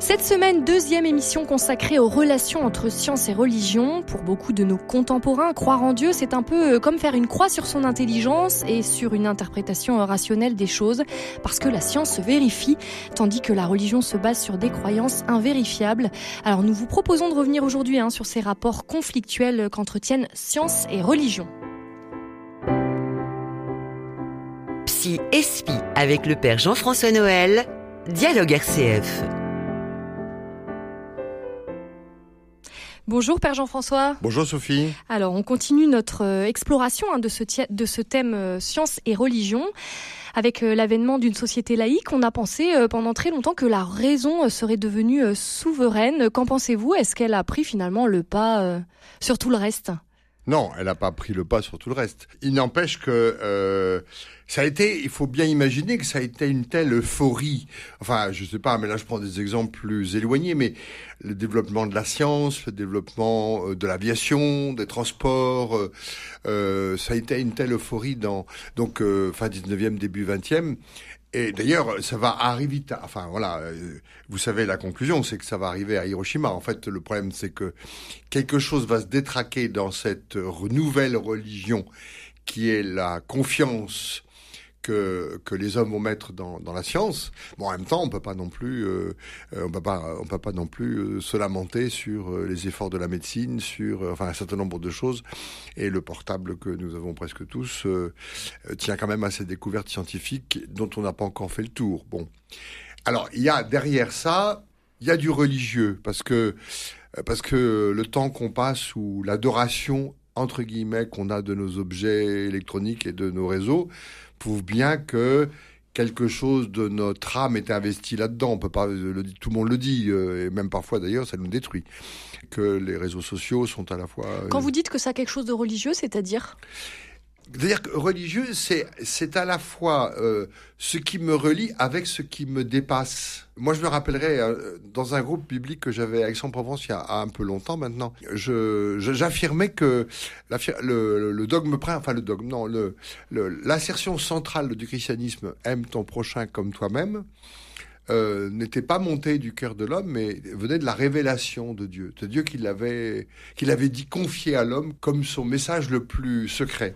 Cette semaine, deuxième émission consacrée aux relations entre science et religion. Pour beaucoup de nos contemporains, croire en Dieu, c'est un peu euh, comme faire une croix sur son intelligence et sur une interprétation rationnelle des choses, parce que la science se vérifie, tandis que la religion se base sur des croyances invérifiables. Alors nous vous proposons de revenir aujourd'hui hein, sur ces rapports conflictuels qu'entretiennent science et religion. Psy Espi avec le père Jean-François Noël, Dialogue RCF. Bonjour Père Jean-François. Bonjour Sophie. Alors on continue notre euh, exploration hein, de, ce de ce thème euh, science et religion. Avec euh, l'avènement d'une société laïque, on a pensé pendant très longtemps que la raison serait devenue souveraine. Qu'en pensez-vous? Est-ce qu'elle a pris finalement le pas sur tout le reste? Non, elle n'a pas pris le pas sur tout le reste. Il n'empêche que euh, ça a été, il faut bien imaginer que ça a été une telle euphorie. Enfin, je sais pas, mais là je prends des exemples plus éloignés, mais le développement de la science, le développement euh, de l'aviation, des transports, euh, euh, ça a été une telle euphorie dans donc euh, fin 19e, début 20e. Et d'ailleurs, ça va arriver. Enfin voilà, euh, vous savez la conclusion, c'est que ça va arriver à Hiroshima. En fait, le problème, c'est que quelque chose va se détraquer dans cette nouvelle religion qui est la confiance que, les hommes vont mettre dans, la science. Bon, en même temps, on peut pas non plus, euh, euh, on peut pas, peut pas non plus euh, se lamenter sur les efforts de la médecine, sur un certain nombre de choses. Et le portable que nous avons presque tous tient quand même à ces découvertes scientifiques dont on n'a pas encore fait le tour. Bon, alors il y a derrière ça, il y a du religieux parce que parce que le temps qu'on passe ou l'adoration entre guillemets qu'on a de nos objets électroniques et de nos réseaux prouve bien que quelque chose de notre âme est investi là-dedans. On peut pas le tout le monde le dit euh, et même parfois d'ailleurs ça nous détruit. Que les réseaux sociaux sont à la fois. Quand vous dites que ça a quelque chose de religieux, c'est-à-dire? C'est-à-dire que religieux, c'est c'est à la fois euh, ce qui me relie avec ce qui me dépasse. Moi, je me rappellerai euh, dans un groupe biblique que j'avais à Aix-en-Provence il y a un peu longtemps maintenant. Je j'affirmais que le, le, dogme enfin le dogme, non, le l'assertion centrale du christianisme aime ton prochain comme toi-même. Euh, n'était pas montée du cœur de l'homme, mais venait de la révélation de Dieu, de Dieu qu'il avait, qu'il avait dit confier à l'homme comme son message le plus secret.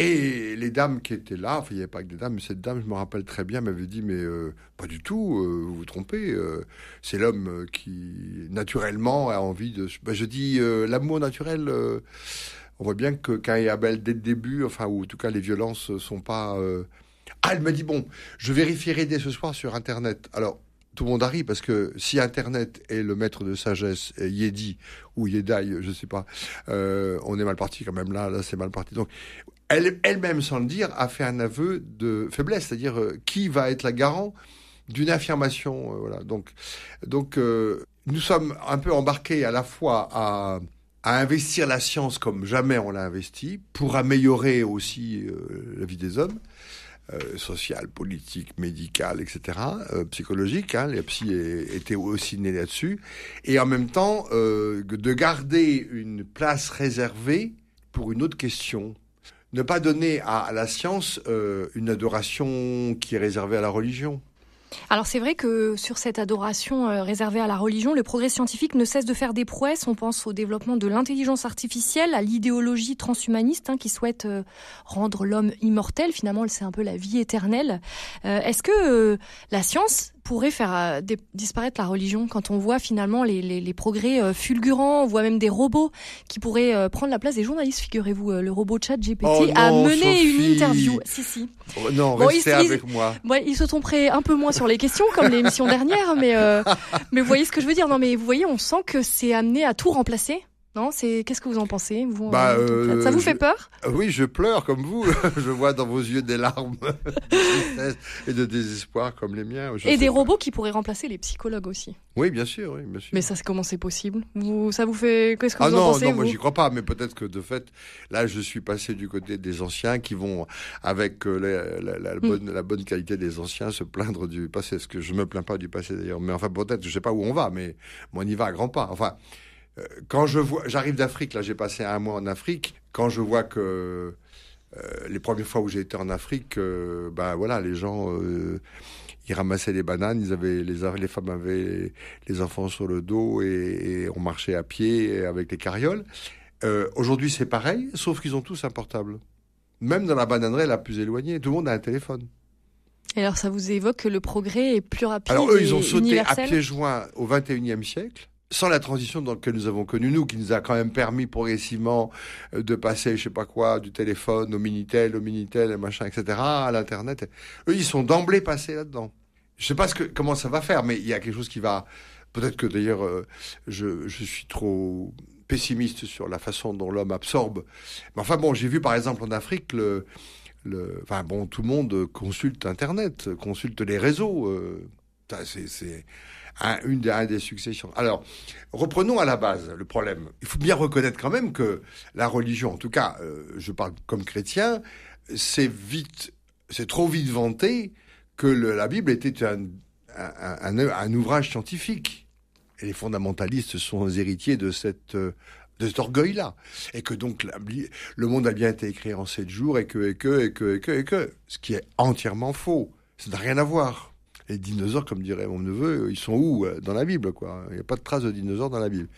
Et les dames qui étaient là, il n'y avait pas que des dames, mais cette dame, je me rappelle très bien, m'avait dit, mais euh, pas du tout, euh, vous vous trompez, euh, c'est l'homme qui, naturellement, a envie de... Ben, je dis, l'amour naturel, on voit bien que y a Abel, dès le début, enfin, ou en tout cas, les violences sont pas... Ah, elle me dit, bon, je vérifierai dès ce soir sur Internet. Alors, tout le monde arrive parce que si Internet est le maître de sagesse, et Yedi ou Yedai, je sais pas, on est mal parti quand même là, là c'est mal parti. Donc elle, elle-même, sans le dire, a fait un aveu de faiblesse, c'est-à-dire euh, qui va être la garant d'une affirmation. Euh, voilà. Donc, donc euh, nous sommes un peu embarqués à la fois à, à investir la science comme jamais on l'a investi, pour améliorer aussi la vie des hommes. Euh, sociale, politique, médicale, etc., psychologique. Hein, les psy étaient aussi nés là-dessus. Et en même temps, de garder une place réservée pour une autre question ne pas donner à, la science euh, une adoration qui est réservée à la religion. Alors c'est vrai que sur cette adoration euh, réservée à la religion, le progrès scientifique ne cesse de faire des prouesses. On pense au développement de l'intelligence artificielle, à l'idéologie transhumaniste hein, qui souhaite euh, rendre l'homme immortel. Finalement, c'est un peu la vie éternelle. Est-ce que la science pourrait faire euh, disparaître la religion quand on voit finalement les, les, les, progrès euh, fulgurants, on voit même des robots qui pourraient euh, prendre la place des journalistes, figurez-vous, le robot chat GPT oh a mené une interview. Si, si. Oh non, restez avec moi. Ouais, ils se prêts un peu moins sur les questions, comme l'émission dernière, mais, mais vous voyez ce que je veux dire. Non, mais vous voyez, on sent que c'est amené à tout remplacer. Non, c'est qu'est-ce que vous en pensez vous, bah, euh, Ça vous fait peur? Oui, je pleure comme vous. je vois dans vos yeux des larmes de et de désespoir comme les miens. et des robots qui pourraient remplacer les psychologues aussi. Oui, bien sûr, oui, bien sûr. Mais ça, c'est comment c'est possible? Vous, ça vous fait qu'est-ce que ah vous non, en pensez Non, moi j'y crois pas, mais peut-être que de fait, là, je suis passé du côté des anciens qui vont, avec euh, la, la, hmm. bonne, la bonne qualité des anciens, se plaindre du passé. Ce que je me plains pas du passé d'ailleurs, mais enfin peut-être, je sais pas où on va, mais on y va à grands pas. Enfin. Euh, quand je vois, j'arrive d'Afrique, là j'ai passé un mois en Afrique, quand je vois que Euh, les premières fois où j'ai été en Afrique, euh, ben voilà, les gens, euh, ils ramassaient les bananes, ils avaient les, les femmes avaient les enfants sur le dos et, et on marchait à pied avec les carrioles. Aujourd'hui, c'est pareil, sauf qu'ils ont tous un portable. Même dans la bananerie la plus éloignée, tout le monde a un téléphone. Et alors, ça vous évoque que le progrès est plus rapide Alors, eux, ils ont sauté à pieds joints au 21e siècle sans la transition dans laquelle nous avons connu nous, qui nous a quand même permis progressivement euh, de passer, je sais pas quoi, du téléphone au minitel, au minitel, machin, etc., à l'internet. Eux, ils sont d'emblée passés là-dedans. Je sais pas comment ça va faire, mais il y a quelque chose qui va. Peut-être que d'ailleurs, euh, je, suis trop pessimiste sur la façon dont l'homme absorbe. Mais enfin bon, j'ai vu par exemple en Afrique enfin bon, tout le monde consulte Internet, consulte les réseaux. Euh, c'est une des, des successions. Alors, reprenons à la base le problème. Il faut bien reconnaître quand même que la religion, en tout cas, euh, je parle comme chrétien, c'est vite, c'est trop vite vanté que la Bible était un, un, un, ouvrage scientifique. Et les fondamentalistes sont héritiers de cette de cet orgueil-là. Et que donc le monde a bien été écrit en sept jours et que, et que, et que, et que, et que, ce qui est entièrement faux. Ça n'a rien à voir les dinosaures, comme dirait mon neveu, ils sont où euh, dans la Bible quoi Il n'y a pas de traces de dinosaures dans la Bible.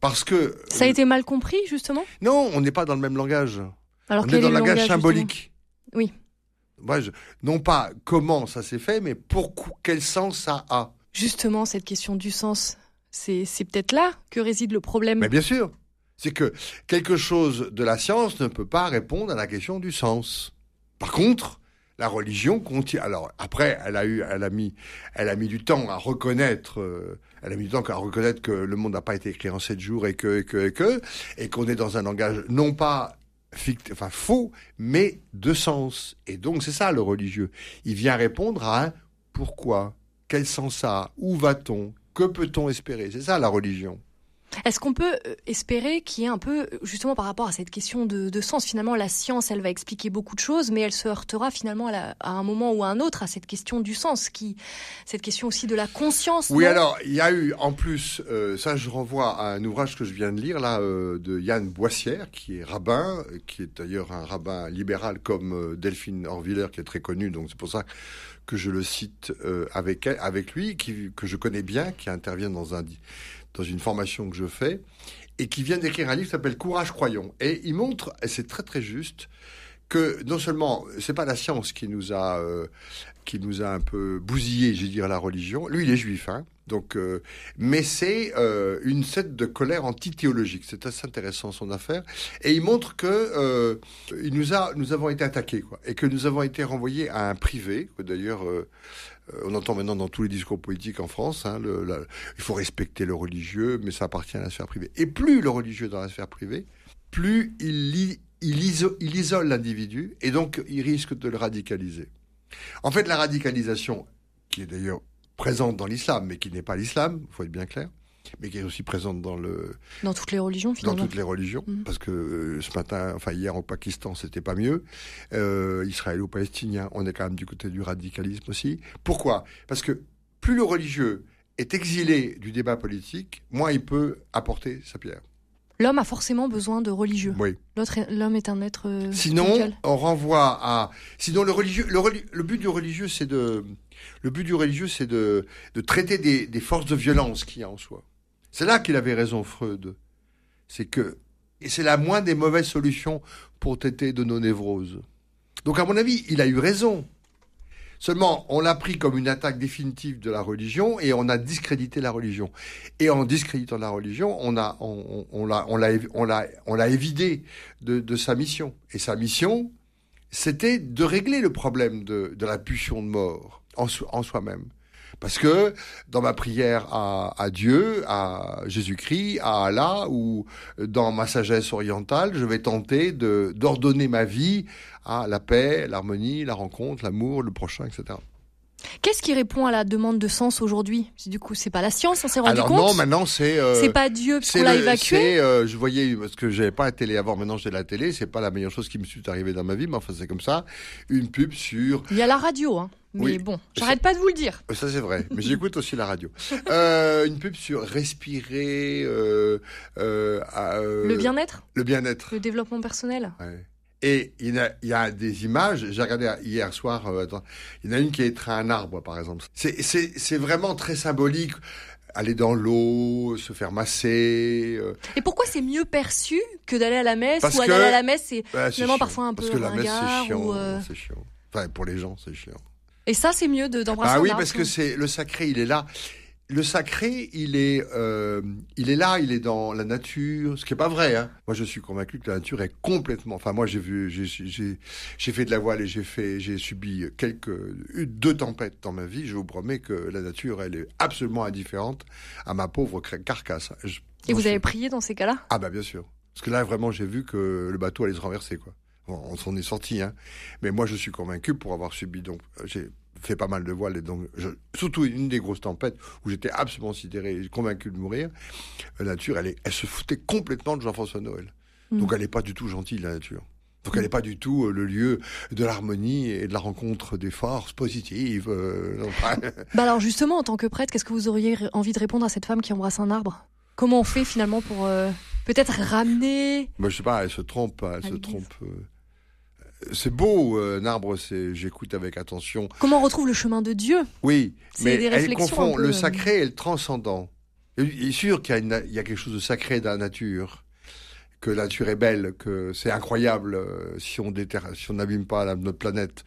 Parce que ça a été mal compris justement? Non, on n'est pas dans le même langage. Alors on est dans le langage, symbolique. Oui. Non pas comment ça s'est fait, mais pourquoi, quel sens ça a. Justement, cette question du sens, c'est peut-être là que réside le problème. Mais bien sûr, c'est que quelque chose de la science ne peut pas répondre à la question du sens. Par contre, la religion continue. Alors après, elle a eu, elle a mis, elle a mis du temps à reconnaître, euh, elle a mis du temps à reconnaître que le monde n'a pas été écrit en sept jours et que, et que, et que, et qu'on est dans un langage non pas fictif, enfin faux, mais de sens. Et donc c'est ça le religieux. Il vient répondre à un pourquoi, quel sens ça où va-t-on, que peut-on espérer? C'est ça la religion. Est-ce qu'on peut euh, espérer qu'il y ait un peu, justement par rapport à cette question de, sens, finalement la science, elle va expliquer beaucoup de choses, mais elle se heurtera finalement à, un moment ou à un autre à cette question du sens, qui, cette question aussi de la conscience. Oui, alors il y a eu en plus, euh, ça je renvoie à un ouvrage que je viens de lire là euh, de Yann Boissière, qui est rabbin, qui est d'ailleurs un rabbin libéral comme Delphine Orviller, qui est très connu, donc c'est pour ça que je le cite avec avec lui, que je connais bien, qui intervient dans une formation que je fais, et qui vient d'écrire un livre qui s'appelle Courage croyons. Et il montre, et c'est très très juste, que non seulement c'est pas la science qui nous a euh, qui nous a un peu bousillé, j'ai dire la religion. Lui, il est juif, hein. Donc, euh, mais c'est euh, une scène de colère anti-théologique. C'est assez intéressant son affaire. Et il montre que il nous avons été attaqués, quoi, et que nous avons été renvoyés à un privé. D'ailleurs, euh, on entend maintenant dans tous les discours politiques en France, hein, il faut respecter le religieux, mais ça appartient à la sphère privée. Et plus le religieux est dans la sphère privée, plus il, isole l'individu, et donc il risque de le radicaliser. En fait, la radicalisation, qui est d'ailleurs présente dans l'islam, mais qui n'est pas l'islam, il faut être bien clair, mais qui est aussi présente dans le dans toutes les religions finalement. Dans toutes les religions, mhm. parce que euh, ce matin, enfin hier au Pakistan, c'était pas mieux. Euh, Israélo-palestinien, on est quand même du côté du radicalisme aussi. Pourquoi? Parce que plus le religieux est exilé du débat politique, moins il peut apporter sa pierre. L'homme a forcément besoin de religieux. Oui. L'homme est un être. Euh, Sinon, on renvoie à. Sinon, le religieux, le, but du religieux, c'est de. Le but du religieux, c'est de, traiter des, forces de violence qu'il y a en soi. C'est là qu'il avait raison, Freud. C'est que, et c'est la moindre des mauvaises solutions pour traiter de nos névroses. Donc, à mon avis, il a eu raison. Seulement, on l'a pris comme une attaque définitive de la religion et on a discrédité la religion. Et en discréditant la religion, on l'a, évidé de, de sa mission. Et sa mission, c'était de régler le problème de, de la pulsion de mort en, soi-même. Parce que dans ma prière à, Dieu, à Jésus-Christ, à Allah, ou dans ma sagesse orientale, je vais tenter d'ordonner ma vie à la paix, l'harmonie, la rencontre, l'amour, le prochain, etc. Qu'est-ce qui répond à la demande de sens aujourd'hui? Du coup, c'est pas la science, on s'est rendu Alors non, maintenant c'est. Euh, c'est pas Dieu qu'on l'a évacué. Euh, je voyais parce que j'avais pas la télé avant, maintenant j'ai la télé. C'est pas la meilleure chose qui me suis arrivée dans ma vie, mais enfin c'est comme ça. Une pub sur. Il y a la radio, hein. Mais bon, j'arrête pas de vous le dire. Ça c'est vrai, mais j'écoute aussi la radio. Euh, une pub sur respirer. Le bien-être? Le bien-être. Le développement personnel? Ouais. Et il y, a, il y a des images, j'ai regardé hier soir, euh, attends, il y en a une qui est étreint un arbre, par exemple. C'est vraiment très symbolique aller dans l'eau, se faire masser. Euh. Et pourquoi c'est mieux perçu que d'aller à la messe ou aller à la messe c'est bah, finalement parfois un peu Parce que la messe c'est chiant, euh, c'est chiant. Enfin pour les gens c'est chiant. Et ça c'est mieux d'embrasser. ah oui parce que c'est le sacré il est là le sacré, il est, euh, il est là, il est dans la nature, ce qui est pas vrai. Hein. Moi, je suis convaincu que la nature est complètement. Enfin, moi, j'ai vu, j'ai fait de la voile et j'ai fait, j'ai subi quelques deux tempêtes dans ma vie. Je vous promets que la nature, elle est absolument indifférente à ma pauvre carcasse. et vous avez prié dans ces cas-là? Ah bah bien sûr, parce que là, vraiment, j'ai vu que le bateau allait se renverser, quoi. on s'en est sorti, hein. Mais moi, je suis convaincu pour avoir subi donc j'ai fait pas mal de voiles, et donc surtout une des grosses tempêtes où j'étais absolument sidéré et convaincu de mourir. La nature, elle, est, elle se foutait complètement de Jean-François Noël. Mm. Donc elle n'est pas du tout gentille, la nature. Donc elle n'est pas du tout euh, le lieu de l'harmonie et de la rencontre des forces positives. Euh, bah alors justement, en tant que prêtre, qu'est-ce que vous auriez envie de répondre à cette femme qui embrasse un arbre? Comment on fait finalement pour euh, peut-être ramener? Moi, je sais pas, elle se trompe, elle se trompe. C'est beau, euh, un arbre, c'est j'écoute avec attention. Comment on retrouve le chemin de Dieu Oui, mais elle confond le euh, sacré et le transcendant. Il est sûr qu'il y, a quelque chose de sacré dans la nature, que la nature est belle, que c'est incroyable euh, si on si on n'abîme pas notre planète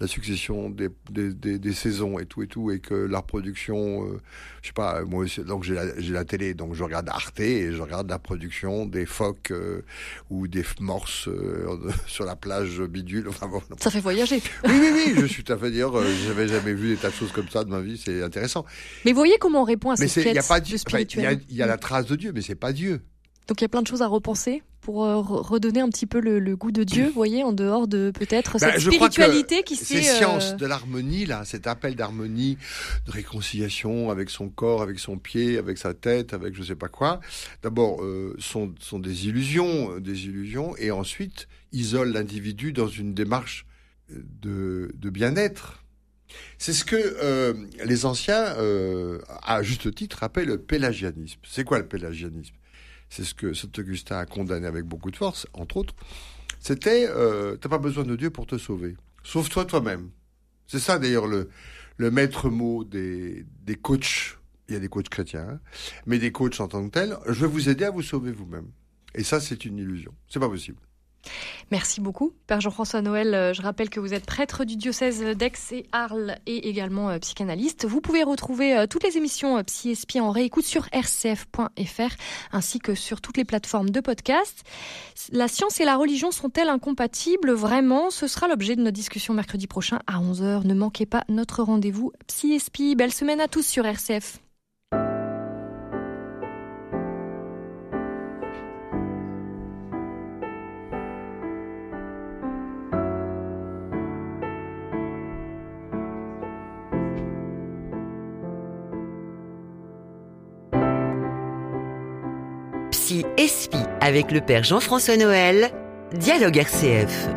la succession des, des, des, saisons et tout et tout, et que la reproduction, euh, je sais pas, moi aussi, donc j'ai la, la, télé, donc je regarde Arte et je regarde la production des phoques euh, ou des morses euh, sur la plage bidule. Enfin bon. Ça fait voyager. Oui, oui, oui, je suis tout à fait dire, j'avais jamais vu des tas de choses comme ça de ma vie, c'est intéressant. Mais vous voyez comment on répond à cette quête y a pas de spirituel. Il y, a la trace de Dieu, mais c'est pas Dieu. Donc il y a plein de choses à repenser pour euh, redonner un petit peu le, goût de Dieu, vous voyez, en dehors de peut-être bah, cette spiritualité qui s'est... Ces sciences euh, de l'harmonie, là, cet appel d'harmonie, de réconciliation avec son corps, avec son pied, avec sa tête, avec je sais pas quoi, d'abord euh, sont, sont des illusions, des illusions, et ensuite isolent l'individu dans une démarche de, de bien-être. C'est ce que les anciens, à juste titre, appellent le pélagianisme. C'est quoi le pélagianisme? C'est ce que Saint Augustin a condamné avec beaucoup de force, entre autres, c'était euh, t'as pas besoin de Dieu pour te sauver. Sauve-toi toi-même. C'est ça d'ailleurs le, maître mot des, des coachs. Il y a des coachs chrétiens, hein, mais des coachs en tant que tels. Je vais vous aider à vous sauver vous-même. Et ça, c'est une illusion. C'est pas possible. Merci beaucoup, Père Jean-François Noël. Euh, je rappelle que vous êtes prêtre du diocèse d'Aix et Arles et également euh, psychanalyste. Vous pouvez retrouver euh, toutes les émissions Psy en réécoute sur rcf.fr ainsi que sur toutes les plateformes de podcast. La science et la religion sont-elles incompatibles? Vraiment, ce sera l'objet de notre discussion mercredi prochain à 11h. Ne manquez pas notre rendez-vous Psy Belle semaine à tous sur RCF. ESPI avec le Père Jean-François Noël, Dialogue RCF.